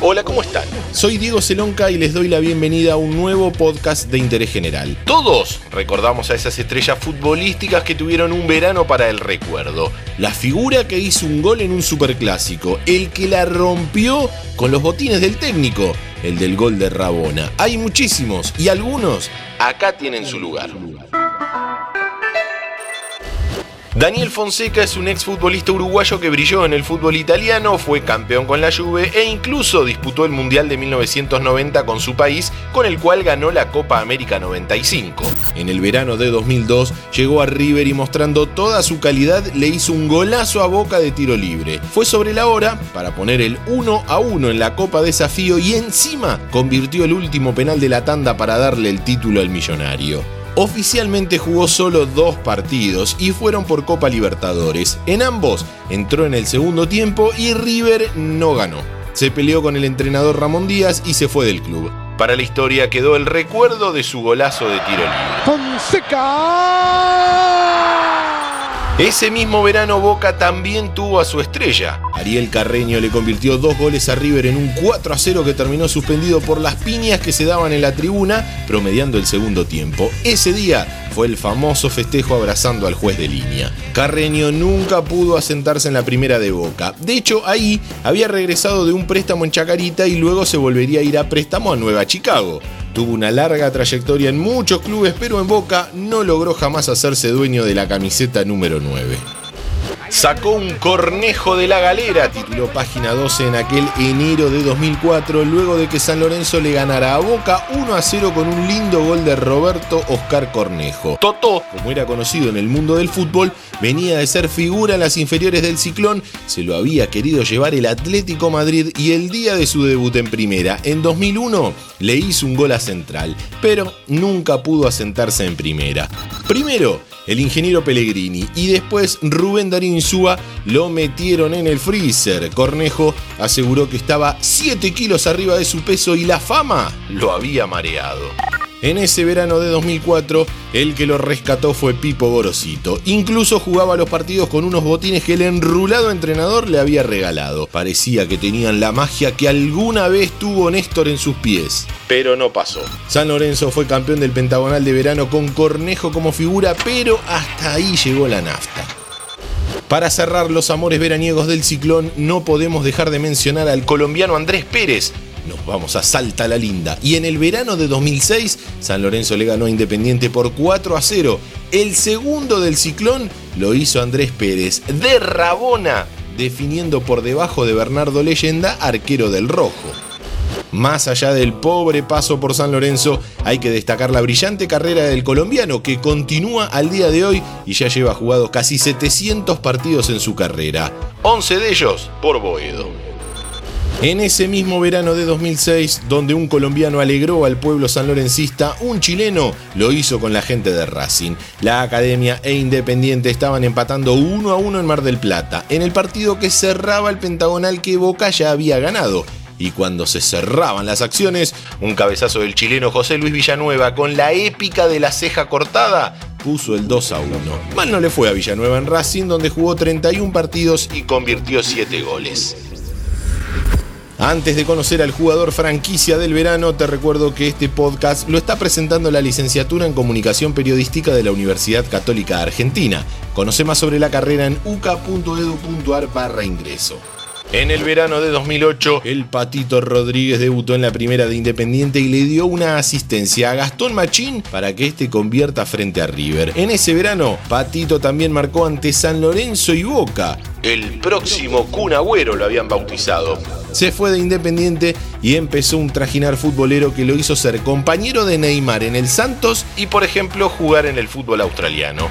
Hola, ¿cómo están? Soy Diego Celonca y les doy la bienvenida a un nuevo podcast de interés general. Todos recordamos a esas estrellas futbolísticas que tuvieron un verano para el recuerdo. La figura que hizo un gol en un superclásico, el que la rompió con los botines del técnico, el del gol de Rabona. Hay muchísimos y algunos acá tienen su lugar. Daniel Fonseca es un exfutbolista uruguayo que brilló en el fútbol italiano, fue campeón con la Juve e incluso disputó el Mundial de 1990 con su país, con el cual ganó la Copa América 95. En el verano de 2002 llegó a River y mostrando toda su calidad le hizo un golazo a boca de tiro libre. Fue sobre la hora para poner el 1 a 1 en la Copa Desafío y encima convirtió el último penal de la tanda para darle el título al millonario. Oficialmente jugó solo dos partidos y fueron por Copa Libertadores. En ambos entró en el segundo tiempo y River no ganó. Se peleó con el entrenador Ramón Díaz y se fue del club. Para la historia quedó el recuerdo de su golazo de tiro libre. Ese mismo verano Boca también tuvo a su estrella. Ariel Carreño le convirtió dos goles a River en un 4 a 0 que terminó suspendido por las piñas que se daban en la tribuna, promediando el segundo tiempo. Ese día fue el famoso festejo abrazando al juez de línea. Carreño nunca pudo asentarse en la primera de Boca. De hecho, ahí había regresado de un préstamo en Chacarita y luego se volvería a ir a préstamo a Nueva Chicago. Tuvo una larga trayectoria en muchos clubes, pero en Boca no logró jamás hacerse dueño de la camiseta número 9. Sacó un cornejo de la galera, tituló página 12 en aquel enero de 2004, luego de que San Lorenzo le ganara a Boca 1 a 0 con un lindo gol de Roberto Oscar Cornejo. Totó, como era conocido en el mundo del fútbol, venía de ser figura en las inferiores del Ciclón, se lo había querido llevar el Atlético Madrid y el día de su debut en primera, en 2001, le hizo un gol a Central, pero nunca pudo asentarse en primera. Primero, el ingeniero Pellegrini y después Rubén Darín Lo metieron en el freezer. Cornejo aseguró que estaba 7 kilos arriba de su peso y la fama lo había mareado. En ese verano de 2004, el que lo rescató fue Pipo Gorosito. Incluso jugaba los partidos con unos botines que el enrulado entrenador le había regalado. Parecía que tenían la magia que alguna vez tuvo Néstor en sus pies. Pero no pasó. San Lorenzo fue campeón del Pentagonal de verano con Cornejo como figura, pero hasta ahí llegó la nafta. Para cerrar los amores veraniegos del ciclón, no podemos dejar de mencionar al colombiano Andrés Pérez, nos vamos a Salta la Linda. Y en el verano de 2006, San Lorenzo le ganó a Independiente por 4 a 0. El segundo del ciclón lo hizo Andrés Pérez de Rabona, definiendo por debajo de Bernardo Leyenda, arquero del Rojo. Más allá del pobre paso por San Lorenzo, hay que destacar la brillante carrera del colombiano que continúa al día de hoy y ya lleva jugados casi 700 partidos en su carrera, 11 de ellos por Boedo. En ese mismo verano de 2006, donde un colombiano alegró al pueblo sanlorencista, un chileno lo hizo con la gente de Racing. La Academia e Independiente estaban empatando uno a uno en Mar del Plata, en el partido que cerraba el pentagonal que Boca ya había ganado. Y cuando se cerraban las acciones, un cabezazo del chileno José Luis Villanueva con la épica de la ceja cortada puso el 2 a 1. Mal no le fue a Villanueva en Racing, donde jugó 31 partidos y convirtió 7 goles. Antes de conocer al jugador franquicia del verano, te recuerdo que este podcast lo está presentando la licenciatura en Comunicación Periodística de la Universidad Católica Argentina. Conoce más sobre la carrera en uca.edu.ar barra ingreso. En el verano de 2008, el Patito Rodríguez debutó en la primera de Independiente y le dio una asistencia a Gastón Machín para que este convierta frente a River. En ese verano, Patito también marcó ante San Lorenzo y Boca. El próximo Kun Agüero lo habían bautizado. Se fue de Independiente y empezó un trajinar futbolero que lo hizo ser compañero de Neymar en el Santos y, por ejemplo, jugar en el fútbol australiano.